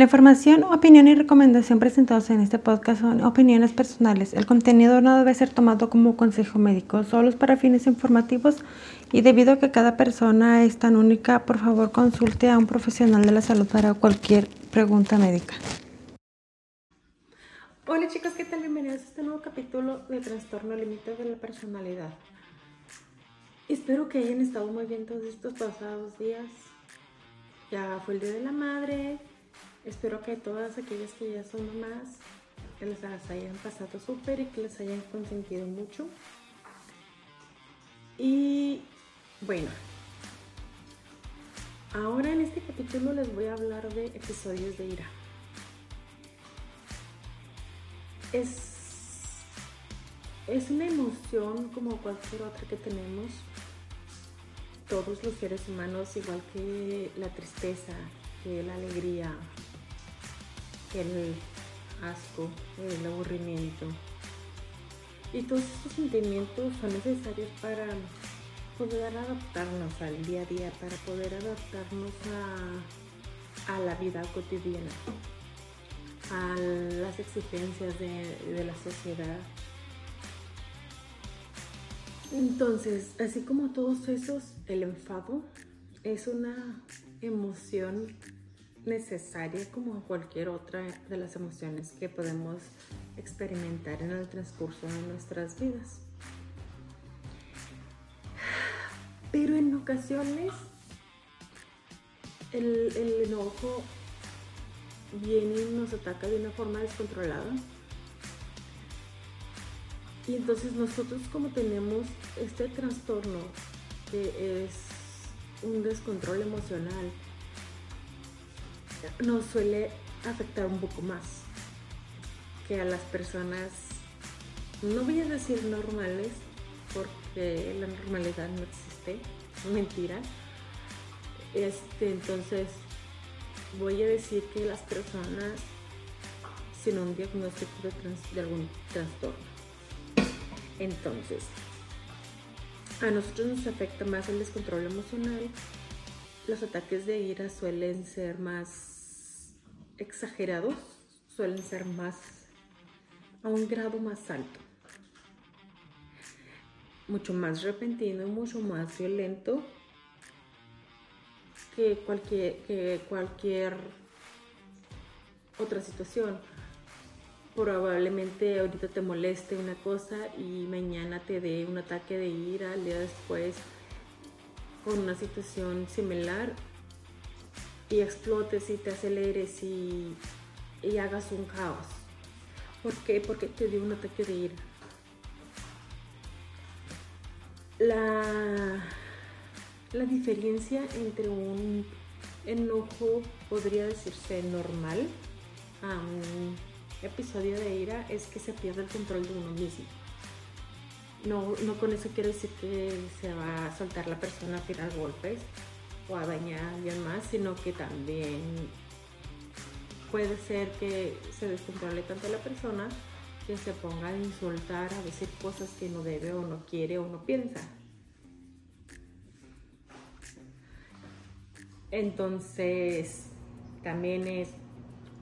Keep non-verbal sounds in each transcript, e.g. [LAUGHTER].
La información, opinión y recomendación presentados en este podcast son opiniones personales. El contenido no debe ser tomado como consejo médico, solo para fines informativos y debido a que cada persona es tan única, por favor consulte a un profesional de la salud para cualquier pregunta médica. Hola chicos, ¿qué tal? Bienvenidos a este nuevo capítulo de Trastorno Límite de la Personalidad. Espero que hayan estado muy bien todos estos pasados días. Ya fue el Día de la Madre, Espero que todas aquellas que ya son mamás, que les hayan pasado súper y que les hayan consentido mucho. Y bueno, ahora en este capítulo les voy a hablar de episodios de ira. Es, es una emoción como cualquier otra que tenemos todos los seres humanos, igual que la tristeza, que la alegría, el asco, el aburrimiento. Y todos estos sentimientos son necesarios para poder adaptarnos al día a día, para poder adaptarnos a, la vida cotidiana, a las exigencias de, de la sociedad. Entonces, así como todos esos, el enfado es una emoción necesaria como cualquier otra de las emociones que podemos experimentar en el transcurso de nuestras vidas. Pero en ocasiones el, enojo viene y nos ataca de una forma descontrolada. Y entonces nosotros como tenemos este trastorno que es un descontrol emocional, nos suele afectar un poco más que a las personas, no voy a decir normales, porque la normalidad no existe, mentira. Este, entonces, voy a decir que las personas sin un diagnóstico de, de algún trastorno. Entonces, a nosotros nos afecta más el descontrol emocional. Los ataques de ira suelen ser más exagerados suelen ser más a un grado más alto, mucho más repentino, mucho más violento que cualquier, que cualquier otra situación. Probablemente ahorita te moleste una cosa y mañana te dé un ataque de ira, al día después con una situación similar y explotes y te aceleres y, hagas un caos. ¿Por qué? Porque te dio un ataque de ira. La, la diferencia entre un enojo podría decirse normal a un episodio de ira es que se pierde el control de uno mismo. No, no con eso quiero decir que se va a soltar la persona a tirar golpes, o a dañar a alguien más, sino que también puede ser que se descontrole tanto la persona que se ponga a insultar, a decir cosas que no debe o no quiere o no piensa. Entonces, también es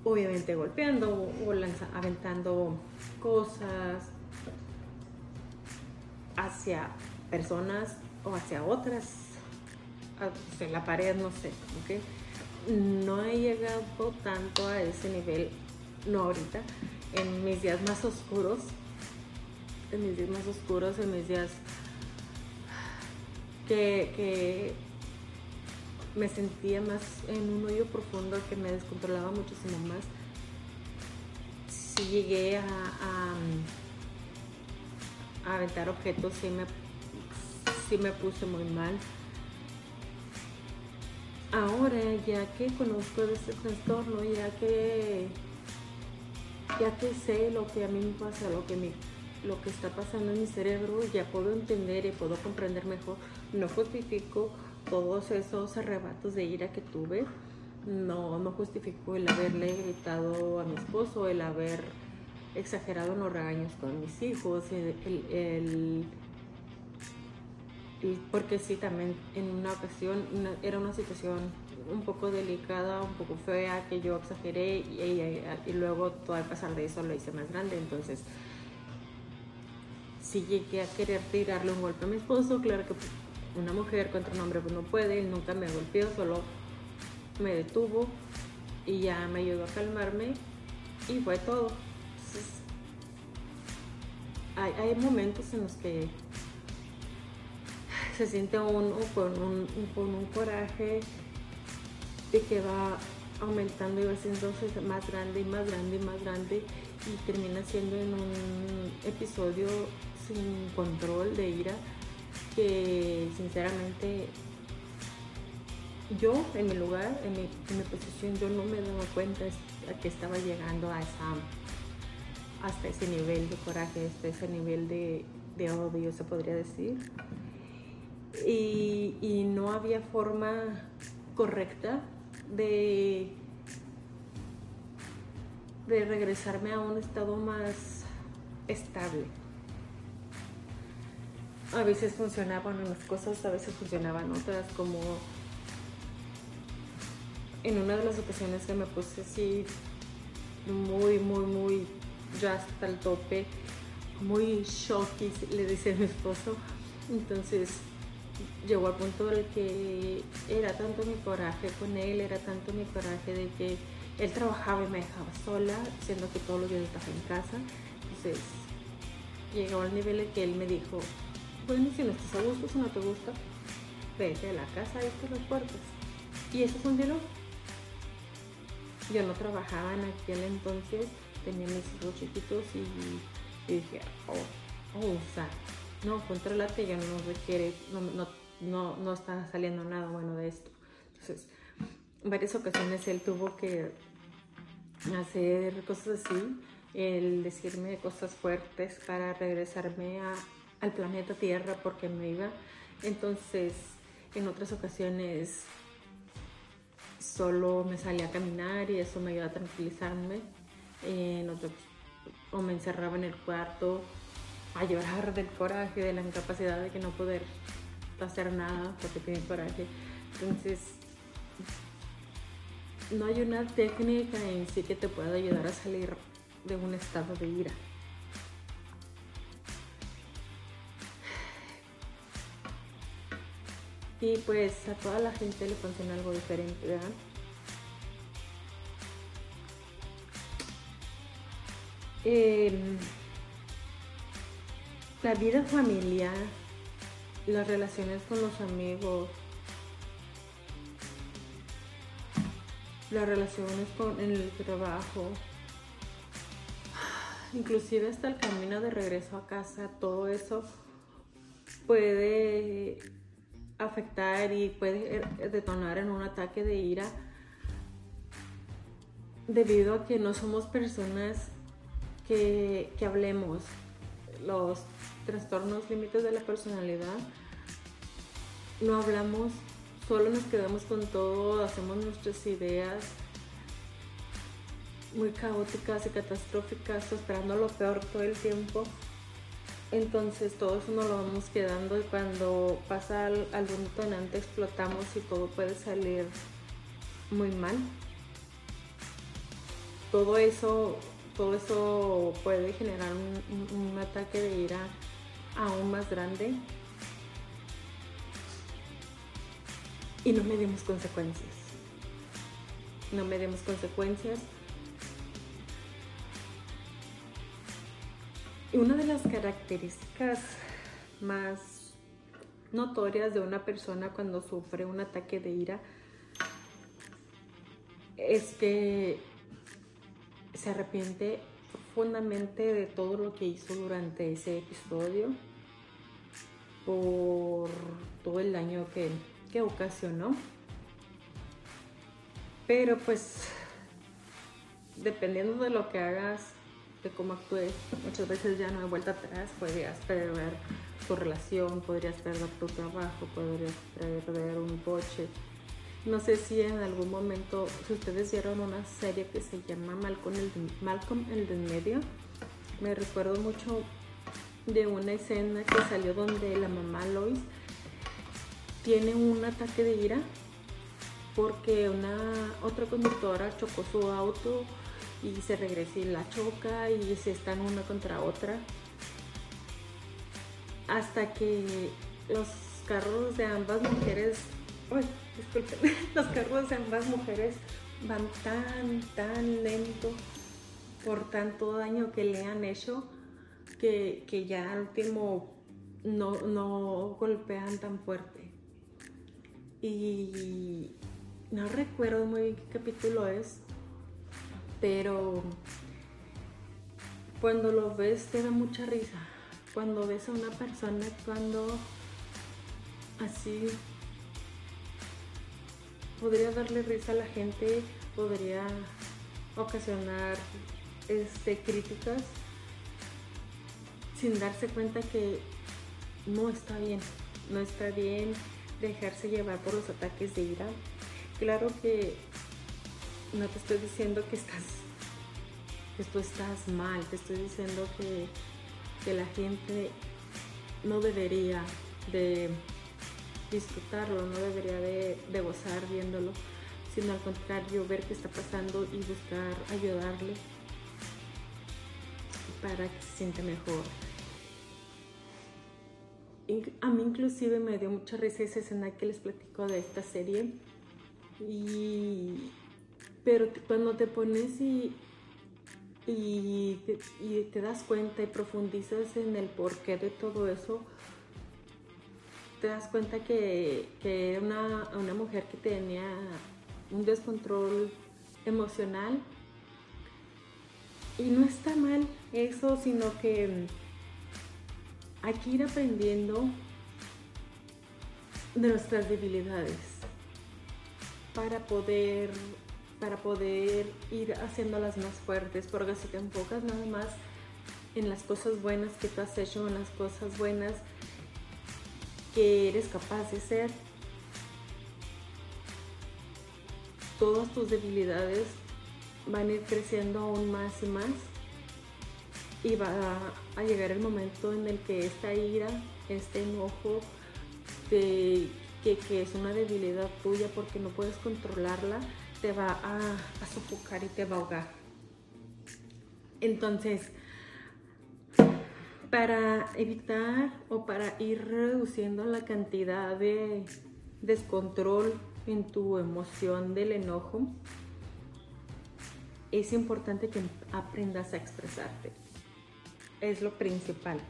obviamente golpeando o aventando cosas hacia personas o hacia otras en la pared, no sé. No he llegado tanto a ese nivel, no ahorita, en mis días más oscuros, en mis días más oscuros, en mis días que, me sentía más en un hoyo profundo que me descontrolaba muchísimo más. Si llegué a, aventar objetos, sí me, sí me puse muy mal ahora ya que conozco de este trastorno, ya que ya que sé lo que a mí me pasa, lo que lo que está pasando en mi cerebro, ya puedo entender y puedo comprender mejor. No justifico todos esos arrebatos de ira que tuve. No, no justifico el haberle gritado a mi esposo, el haber exagerado en los regaños con mis hijos, el porque sí, también en una ocasión era una situación un poco delicada, un poco fea, que yo exageré y, y, luego todo al pasar de eso lo hice más grande. Entonces, si llegué a querer tirarle un golpe a mi esposo, claro que una mujer contra un hombre pues no puede, él nunca me golpeó, solo me detuvo y ya me ayudó a calmarme y fue todo. Hay, hay momentos en los que se siente uno con un, con un coraje de que va aumentando y va haciéndose más grande y más grande y más grande y termina siendo en un episodio sin control de ira que sinceramente yo en mi lugar, en mi, en mi posición, yo no me daba cuenta a que estaba llegando a esa, hasta ese nivel de coraje, hasta ese nivel de, odio, se podría decir y, no había forma correcta de, de regresarme a un estado más estable. A veces funcionaban unas cosas, a veces funcionaban otras, como en una de las ocasiones que me puse así muy, muy, muy ya hasta el tope, muy shocky, le dice mi esposo. Entonces llegó al punto del que era tanto mi coraje con él, era tanto mi coraje de que él trabajaba y me dejaba sola, siendo que todos los días estaba en casa. Entonces llegó al nivel en que él me dijo, bueno, si no estás a gusto, si no te gusta, vete a la casa y te las puertas. Y eso funcionó. Yo no trabajaba en aquel entonces, tenía mis hijos chiquitos y, dije, oh, oh, o sea, no, controlate, ya no requiere, no, no, no, no está saliendo nada bueno de esto. Entonces, en varias ocasiones él tuvo que hacer cosas así, el decirme cosas fuertes para regresarme a, al planeta Tierra porque me iba. Entonces, en otras ocasiones solo me salía a caminar y eso me ayudaba a tranquilizarme. O me encerraba en el cuarto a llorar del coraje, de la incapacidad de que no poder hacer nada porque tiene coraje. Entonces, no hay una técnica en sí que te pueda ayudar a salir de un estado de ira. Y pues a toda la gente le funciona algo diferente, ¿verdad? Eh, la vida familiar, las relaciones con los amigos, las relaciones con en el trabajo, inclusive hasta el camino de regreso a casa, todo eso puede afectar y puede detonar en un ataque de ira debido a que no somos personas que, hablemos los trastornos límites de la personalidad, no hablamos, solo nos quedamos con todo, hacemos nuestras ideas muy caóticas y catastróficas, esperando lo peor todo el tiempo. Entonces todo eso nos lo vamos quedando y cuando pasa algún detonante explotamos y todo puede salir muy mal. Todo eso, todo eso puede generar un, ataque de ira aún más grande y no medimos consecuencias. No medimos consecuencias. Y una de las características más notorias de una persona cuando sufre un ataque de ira es que se arrepiente profundamente de todo lo que hizo durante ese episodio por todo el daño que, que ocasionó. Pero pues dependiendo de lo que hagas, de cómo actúes, muchas veces ya no hay vuelta atrás, podrías perder tu relación, podrías perder tu trabajo, podrías perder un coche. No sé si en algún momento, si ustedes vieron una serie que se llama Malcolm el, Malcolm el del medio, me recuerdo mucho de una escena que salió donde la mamá Lois tiene un ataque de ira porque una otra conductora chocó su auto y se regresa y la choca y se están una contra otra. Hasta que los carros de ambas mujeres, disculpen, [LAUGHS] los carros de ambas mujeres van tan, tan lento por tanto daño que le han hecho que, ya al último no, no golpean tan fuerte. Y no recuerdo muy bien qué capítulo es, pero cuando lo ves te da mucha risa. Cuando ves a una persona actuando así, podría darle risa a la gente, podría ocasionar este, críticas sin darse cuenta que no está bien, no está bien dejarse llevar por los ataques de ira. Claro que no te estoy diciendo que estás, que tú estás mal, te estoy diciendo que, que la gente no debería de disfrutarlo, no debería de, gozar viéndolo, sino al contrario, ver qué está pasando y buscar ayudarle para que se sienta mejor. a mí inclusive me dio mucha risa esa escena que les platico de esta serie. Y, pero cuando te pones y, y, te, das cuenta y profundizas en el porqué de todo eso, te das cuenta que, que era una, una mujer que tenía un descontrol emocional y no está mal eso, sino que mm, hay que ir aprendiendo de nuestras debilidades para poder para poder ir haciéndolas más fuertes, porque si te enfocas nada más en las cosas buenas que tú has hecho, en las cosas buenas que eres capaz de ser, todas tus debilidades van a ir creciendo aún más y más y va a, llegar el momento en el que esta ira, este enojo, que, es una debilidad tuya porque no puedes controlarla, te va a, a sofocar y te va a ahogar. Entonces, para evitar o para ir reduciendo la cantidad de descontrol en tu emoción del enojo, es importante que aprendas a expresarte. Es lo principal.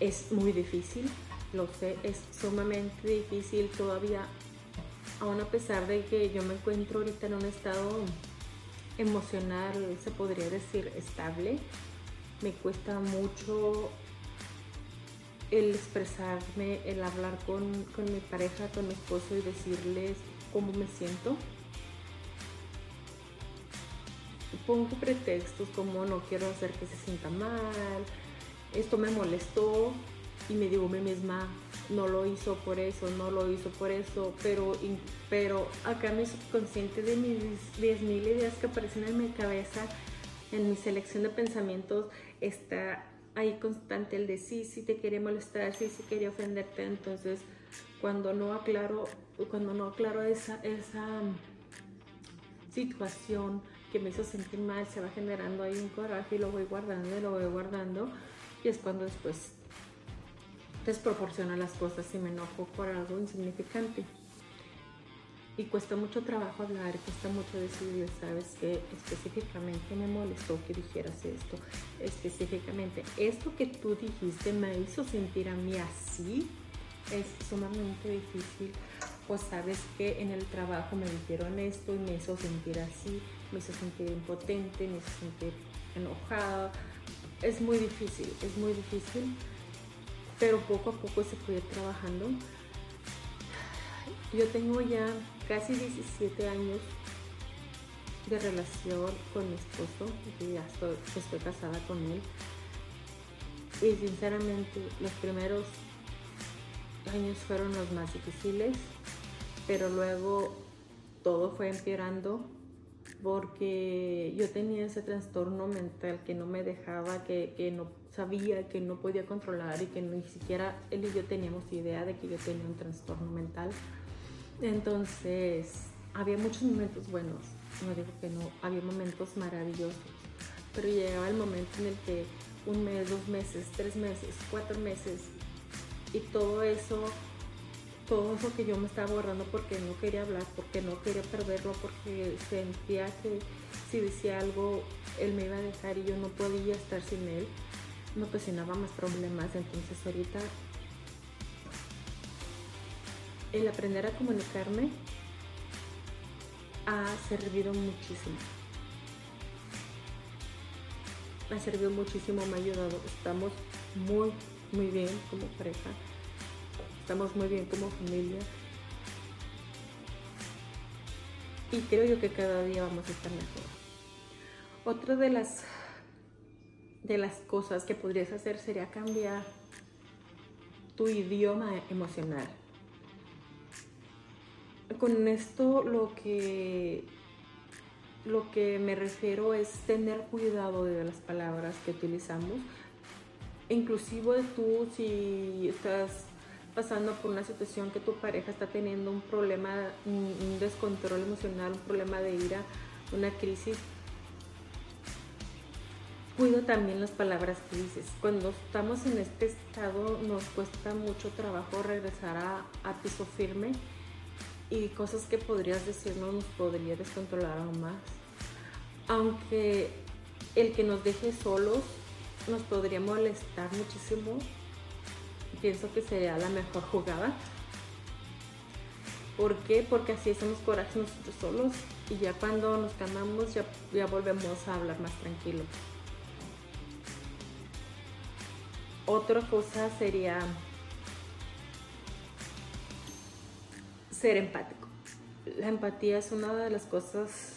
Es muy difícil, lo sé, es sumamente difícil todavía, aún a pesar de que yo me encuentro ahorita en un estado emocional, se podría decir, estable. Me cuesta mucho el expresarme, el hablar con, con mi pareja, con mi esposo y decirles cómo me siento pongo pretextos como no quiero hacer que se sienta mal, esto me molestó y me digo a mí misma, no lo hizo por eso, no lo hizo por eso, pero, pero acá mi subconsciente de mis 10.000 ideas que aparecen en mi cabeza, en mi selección de pensamientos, está ahí constante el de sí, sí te quería molestar, sí, sí quería ofenderte, entonces cuando no aclaro, cuando no aclaro esa, esa situación, que me hizo sentir mal, se va generando ahí un coraje y lo voy guardando y lo voy guardando y es cuando después desproporciona las cosas y me enojo por algo insignificante. Y cuesta mucho trabajo hablar, cuesta mucho decirle, sabes que específicamente me molestó que dijeras esto, específicamente esto que tú dijiste me hizo sentir a mí así, es sumamente difícil. Pues sabes que en el trabajo me dijeron esto y me hizo sentir así, me hizo sentir impotente, me hizo sentir enojada. Es muy difícil, es muy difícil, pero poco a poco se puede ir trabajando. Yo tengo ya casi 17 años de relación con mi esposo, y ya estoy, estoy casada con él. Y sinceramente los primeros años fueron los más difíciles, pero luego todo fue empeorando porque yo tenía ese trastorno mental que no me dejaba, que, no sabía que no podía controlar y que ni siquiera él y yo teníamos idea de que yo tenía un trastorno mental. Entonces, había muchos momentos buenos, no digo que no, había momentos maravillosos, pero llegaba el momento en el que un mes, dos meses, tres meses, cuatro meses, y todo eso, todo eso que yo me estaba borrando porque no quería hablar, porque no quería perderlo, porque sentía que si decía algo, él me iba a dejar y yo no podía estar sin él, me ocasionaba más problemas. Entonces ahorita el aprender a comunicarme ha servido muchísimo. Ha servido muchísimo, me ha ayudado. Estamos muy, muy bien como pareja. Estamos muy bien como familia. Y creo yo que cada día vamos a estar mejor. Otra de las de las cosas que podrías hacer sería cambiar tu idioma emocional. Con esto lo que lo que me refiero es tener cuidado de las palabras que utilizamos. Inclusive tú si estás pasando por una situación que tu pareja está teniendo un problema, un descontrol emocional, un problema de ira, una crisis, cuido también las palabras que dices. Cuando estamos en este estado nos cuesta mucho trabajo regresar a, piso firme y cosas que podrías decir no nos podría descontrolar aún más. Aunque el que nos deje solos nos podría molestar muchísimo, pienso que sería la mejor jugada. ¿Por qué? Porque así hacemos coraje nosotros solos y ya cuando nos calmamos ya, volvemos a hablar más tranquilo. Otra cosa sería ser empático. La empatía es una de las cosas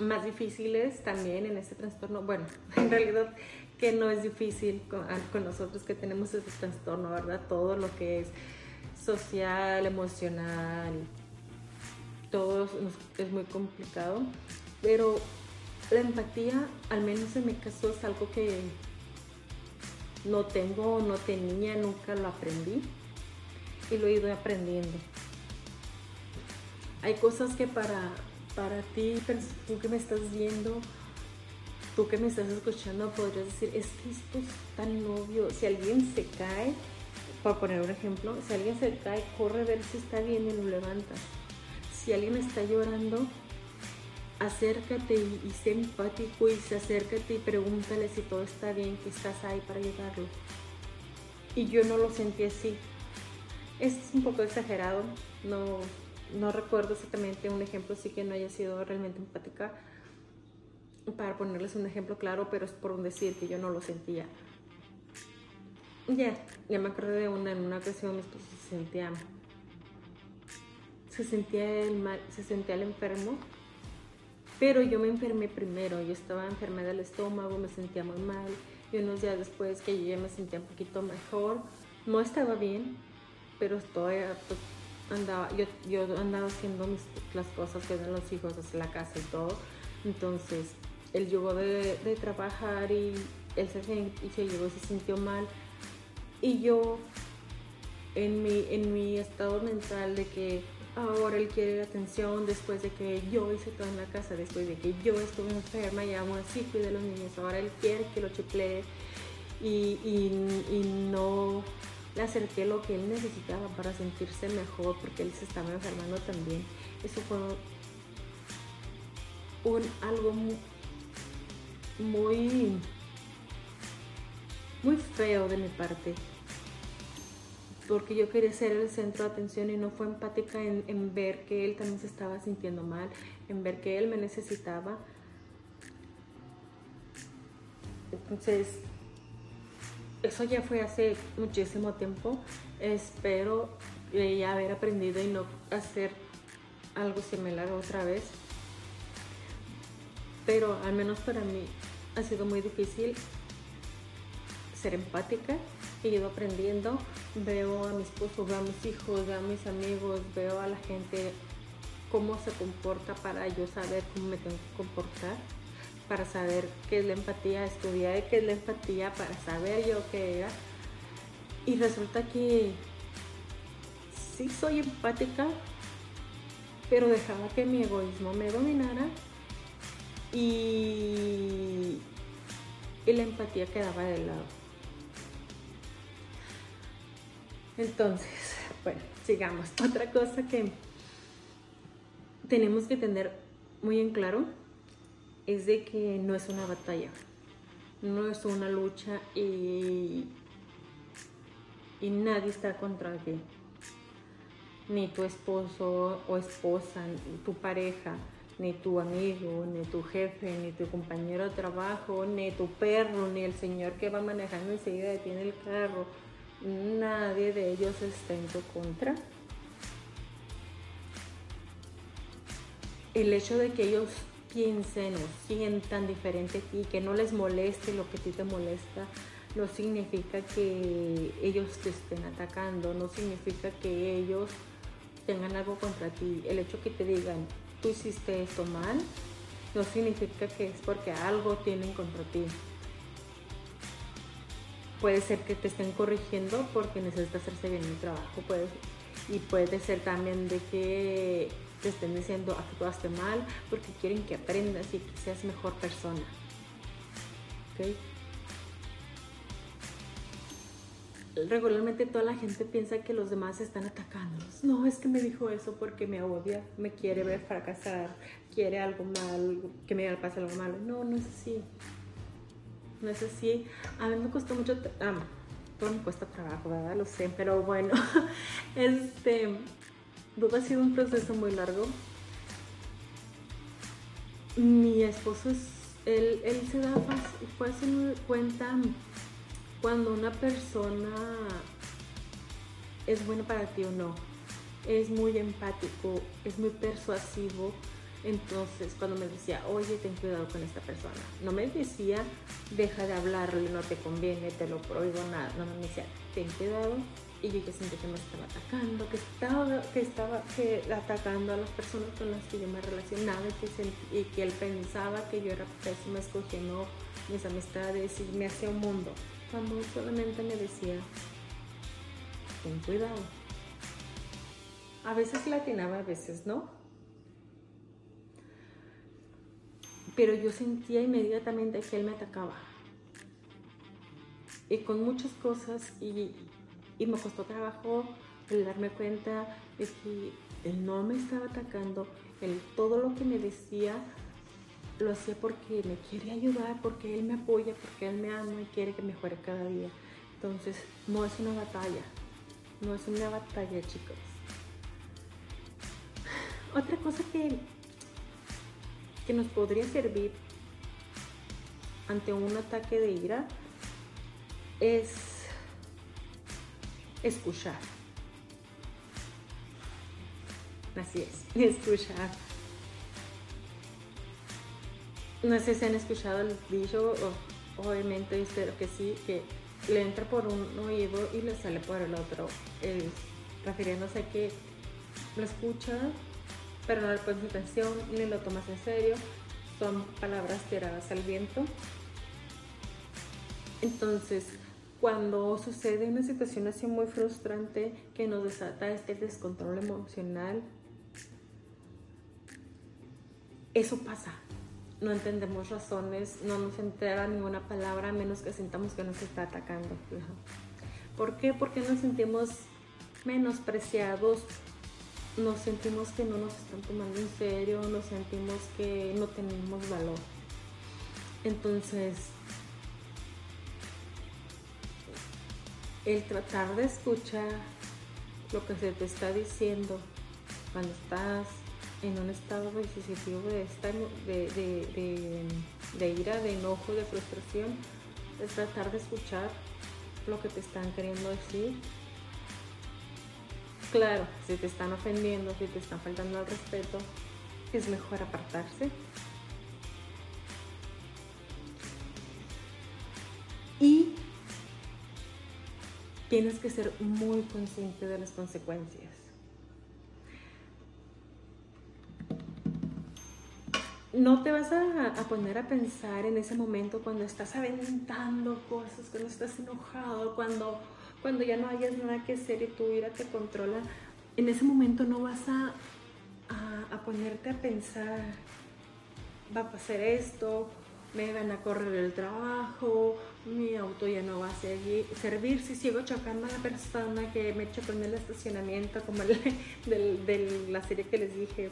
más difíciles también en este trastorno. Bueno, [LAUGHS] en realidad que no es difícil con, nosotros que tenemos ese trastorno, ¿verdad? Todo lo que es social, emocional, todo es muy complicado. Pero la empatía, al menos en mi caso, es algo que no tengo, no tenía, nunca lo aprendí y lo he ido aprendiendo. Hay cosas que para, para ti, tú que me estás viendo, tú que me estás escuchando, podrías decir, es que esto es tan obvio. Si alguien se cae, para poner un ejemplo, si alguien se cae, corre a ver si está bien y lo levantas. Si alguien está llorando, acércate y, sé empático y se acércate y pregúntale si todo está bien, que estás ahí para ayudarlo. Y yo no lo sentí así. Es un poco exagerado, no, no recuerdo exactamente un ejemplo así que no haya sido realmente empática para ponerles un ejemplo claro, pero es por decir que yo no lo sentía. Ya, ya me acordé de una, en una ocasión mi esposo se sentía, se sentía el mal, se sentía el enfermo pero yo me enfermé primero, yo estaba enferma del estómago, me sentía muy mal y unos días después que yo ya me sentía un poquito mejor, no estaba bien, pero todavía pues, andaba, yo, yo andaba haciendo las cosas que dan los hijos, hacia la casa y todo. Entonces, él llegó de, de trabajar y él se, y se llegó, se sintió mal. Y yo, en mi, en mi estado mental de que ahora él quiere atención después de que yo hice todo en la casa, después de que yo estuve enferma y aún así cuidé de los niños, ahora él quiere que lo chiplee y, y, no le acerqué lo que él necesitaba para sentirse mejor porque él se estaba enfermando también. Eso fue un, algo muy, muy feo de mi parte porque yo quería ser el centro de atención y no fue empática en, ver que él también se estaba sintiendo mal, en ver que él me necesitaba. Entonces, eso ya fue hace muchísimo tiempo. Espero ya haber aprendido y no hacer algo similar otra vez. Pero al menos para mí ha sido muy difícil ser empática ido aprendiendo. Veo a mi esposo, veo a mis hijos, veo a mis amigos, veo a la gente cómo se comporta para yo saber cómo me tengo que comportar. para saber qué es la empatía, estudié qué es la empatía para saber yo qué era. Y resulta que sí soy empática, pero dejaba que mi egoísmo me dominara y, y la empatía quedaba de lado. Entonces, bueno, sigamos. [LAUGHS] Otra cosa que tenemos que tener muy en claro es de que no es una batalla, no es una lucha y, y nadie está contra ti. Ni tu esposo o esposa, ni tu pareja, ni tu amigo, ni tu jefe, ni tu compañero de trabajo, ni tu perro, ni el señor que va manejando enseguida detiene el carro. Nadie de ellos está en tu contra. El hecho de que ellos piensen o sientan diferente a ti, que no les moleste lo que a ti te molesta, no significa que ellos te estén atacando, no significa que ellos tengan algo contra ti. El hecho que te digan, tú hiciste esto mal, no significa que es porque algo tienen contra ti. Puede ser que te estén corrigiendo porque necesitas hacerse bien el trabajo, puede, y puede ser también de que te estén diciendo actuaste mal porque quieren que aprendas y que seas mejor persona. ¿Okay? Regularmente toda la gente piensa que los demás están atacándolos. No, es que me dijo eso porque me odia, me quiere ver fracasar, quiere algo mal, que me pase algo malo. No, no es así. No es así. A mí me costó mucho, ah, todo me cuesta trabajo, ¿verdad? Lo sé, pero bueno, [LAUGHS] este, ha sido un proceso muy largo. Mi esposo es, él, él se da haciendo cuenta cuando una persona es buena para ti o no. Es muy empático, es muy persuasivo. Entonces, cuando me decía, oye, ten cuidado con esta persona, no me decía, deja de hablarle, no te conviene, te lo prohíbo, nada. No me decía, ten cuidado, y yo que sentí que me estaba atacando, que estaba, que estaba que atacando a las personas con las que yo me relacionaba y que, él pensaba que yo era pésima escogiendo mis amistades y me hacía un mundo, cuando solamente me decía, ten cuidado. A veces latinaba, a veces no. Pero yo sentía inmediatamente que él me atacaba. Y con muchas cosas y, y me costó trabajo el darme cuenta de que él no me estaba atacando, él todo lo que me decía lo hacía porque me quiere ayudar, porque él me apoya, porque él me ama y quiere que mejore cada día. Entonces, no es una batalla, no es una batalla, chicos. Otra cosa que, que nos podría servir ante un ataque de ira es escuchar. Así es, [LAUGHS] escuchar. No sé si han escuchado el dicho, obviamente espero que sí, que le entra por un oído y le sale por el otro, refiriéndose a que lo escucha, pero no le pones atención ni lo tomas en serio, son palabras tiradas al viento. Entonces, cuando sucede una situación así muy frustrante que nos desata este descontrol emocional, eso pasa. No entendemos razones, no nos entera ninguna palabra a menos que sintamos que nos está atacando. ¿Por qué? Porque nos sentimos menospreciados, nos sentimos que no nos están tomando en serio, nos sentimos que no tenemos valor. Entonces, el tratar de escuchar lo que se te está diciendo cuando estás en un estado decisivo de, de, de, ira, de enojo, de frustración, es tratar de escuchar lo que te están queriendo decir. Claro, si te están ofendiendo, si te están faltando al respeto, es mejor apartarse. Y tienes que ser muy consciente de las consecuencias. no te vas a, a, poner a pensar en ese momento cuando estás aventando cosas, cuando estás enojado, cuando, cuando ya no hayas nada que hacer y tu ira te controla. En ese momento no vas a, a, ponerte a pensar, va a pasar esto, me van a correr el trabajo, mi auto ya no va a seguir, servir si sigo chocando a la persona que me chocó en el estacionamiento, como el, de la serie que les dije,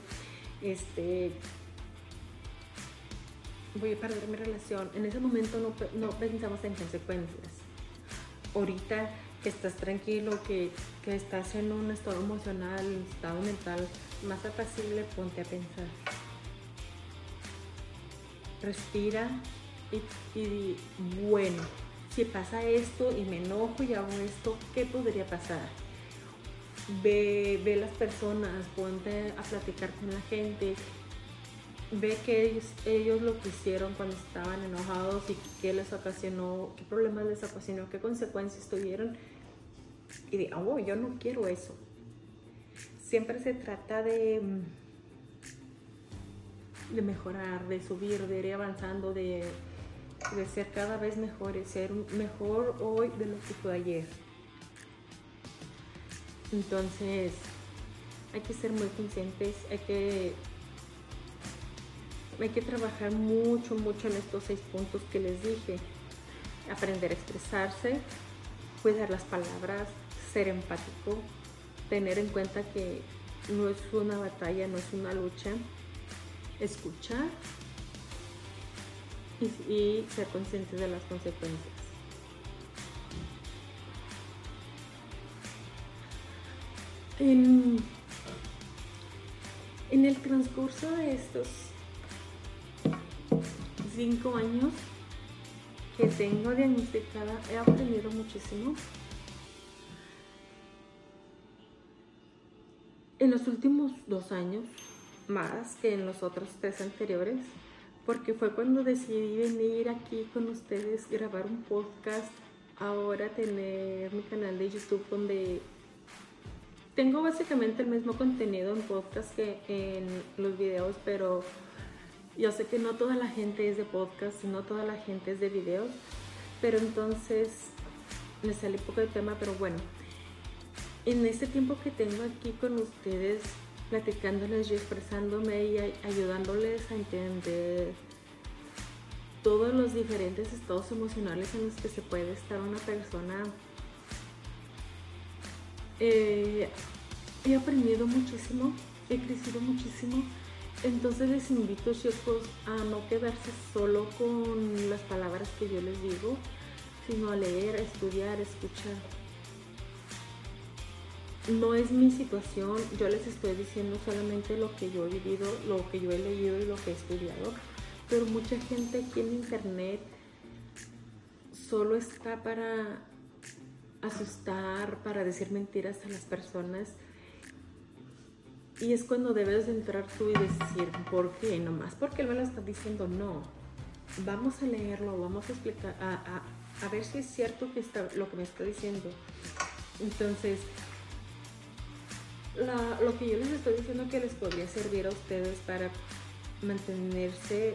este, voy a perder mi relación. En ese momento no, no pensamos en consecuencias. Ahorita que estás tranquilo, que, que estás en un estado emocional, un estado mental más apacible, ponte a pensar respira y, bueno, si pasa esto y me enojo y hago esto, ¿qué podría pasar? Ve, ve las personas, ponte a platicar con la gente, ve que ellos, ellos lo que hicieron cuando estaban enojados y qué les ocasionó, qué problemas les ocasionó, qué consecuencias tuvieron. Y diga, oh, yo no quiero eso. Siempre se trata de de mejorar, de subir, de ir avanzando, de, de ser cada vez mejores, ser mejor hoy de lo que fue ayer. Entonces, hay que ser muy conscientes, hay que, hay que trabajar mucho, mucho en estos seis puntos que les dije. Aprender a expresarse, cuidar las palabras, ser empático, tener en cuenta que no es una batalla, no es una lucha, escuchar y, ser conscientes de las consecuencias. En, en el transcurso de estos cinco años que tengo diagnosticada, he aprendido muchísimo. En los últimos dos años más que en los otros tres anteriores, porque fue cuando decidí venir aquí con ustedes, grabar un podcast, ahora tener mi canal de YouTube donde tengo básicamente el mismo contenido en podcast que en los videos, pero yo sé que no toda la gente es de podcast, no toda la gente es de videos, pero entonces me sale poco de tema, pero bueno, en este tiempo que tengo aquí con ustedes platicándoles y expresándome y ayudándoles a entender todos los diferentes estados emocionales en los que se puede estar una persona. Eh, he aprendido muchísimo, he crecido muchísimo. Entonces les invito, chicos, a no quedarse solo con las palabras que yo les digo, sino a leer, a estudiar, a escuchar no es mi situación, yo les estoy diciendo solamente lo que yo he vivido, lo que yo he leído y lo que he estudiado, pero mucha gente aquí en internet solo está para asustar, para decir mentiras a las personas. Y es cuando debes entrar tú y decir, ¿por qué? Nomás porque él me lo está diciendo, no. Vamos a leerlo, vamos a explicar, a, ver si es cierto que está, lo que me está diciendo. Entonces, lo que yo les estoy diciendo que les podría servir a ustedes para mantenerse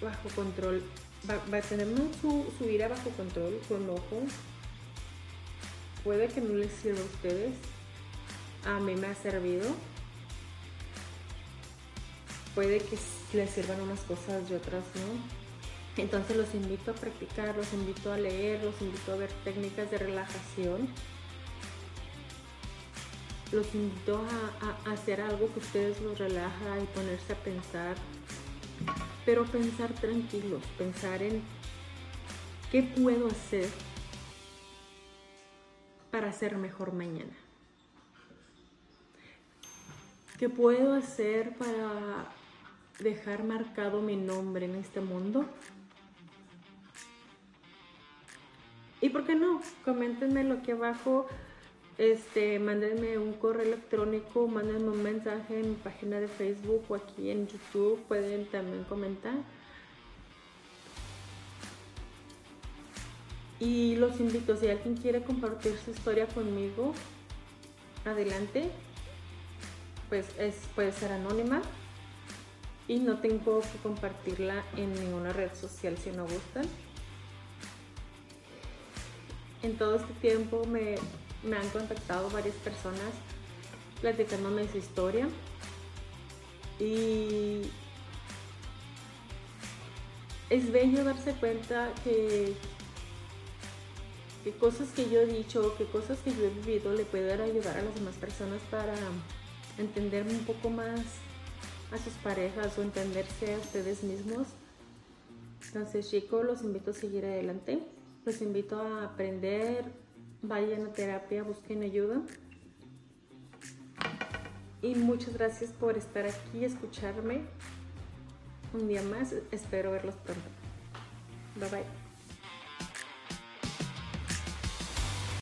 bajo control, va, a tener su, su, ira bajo control, con ojo. Puede que no les sirva a ustedes. A mí me ha servido. Puede que les sirvan unas cosas y otras no. Entonces los invito a practicar, los invito a leer, los invito a ver técnicas de relajación los invito a, hacer algo que ustedes los relaja y ponerse a pensar, pero pensar tranquilos, pensar en qué puedo hacer para ser mejor mañana. ¿Qué puedo hacer para dejar marcado mi nombre en este mundo? Y por qué no, coméntenmelo aquí abajo este, mándenme un correo electrónico, mándenme un mensaje en mi página de Facebook o aquí en YouTube, pueden también comentar. Y los invito, si alguien quiere compartir su historia conmigo, adelante. Pues es, puede ser anónima. Y no tengo que compartirla en ninguna red social si no gustan. En todo este tiempo me, me han contactado varias personas platicándome su historia y es bello darse cuenta que, que cosas que yo he dicho, que cosas que yo he vivido le pueden ayudar a las demás personas para entenderme un poco más a sus parejas o entenderse a ustedes mismos. Entonces chicos, los invito a seguir adelante, los invito a aprender, vayan a terapia, busquen ayuda. Y muchas gracias por estar aquí escucharme un día más. Espero verlos pronto. Bye bye.